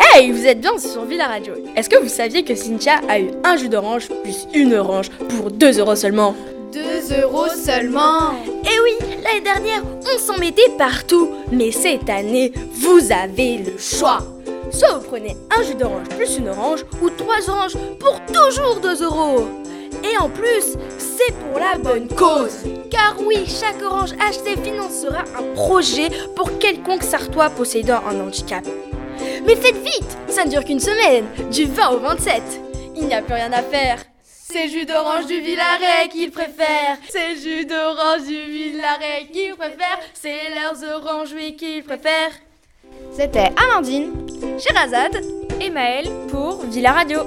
Hey, vous êtes bien sur Villa Radio. Est-ce que vous saviez que Cynthia a eu un jus d'orange plus une orange pour 2 euros seulement? 2 euros seulement Eh oui, l'année dernière, on s'en mettait partout. Mais cette année, vous avez le choix. Soit vous prenez un jus d'orange plus une orange ou trois oranges pour toujours 2 euros. Et en plus, c'est pour la bonne cause. Car oui, chaque orange achetée financera un projet pour quelconque sartois possédant un handicap. Mais faites vite, ça ne dure qu'une semaine, du 20 au 27. Il n'y a plus rien à faire. C'est jus d'orange du Villaret qu'ils préfèrent. C'est jus d'orange du Villaret qu'ils préfèrent. C'est leurs oranges, oui, qu'ils préfèrent. C'était Amandine, Sherazade et Maëlle pour Villa Radio.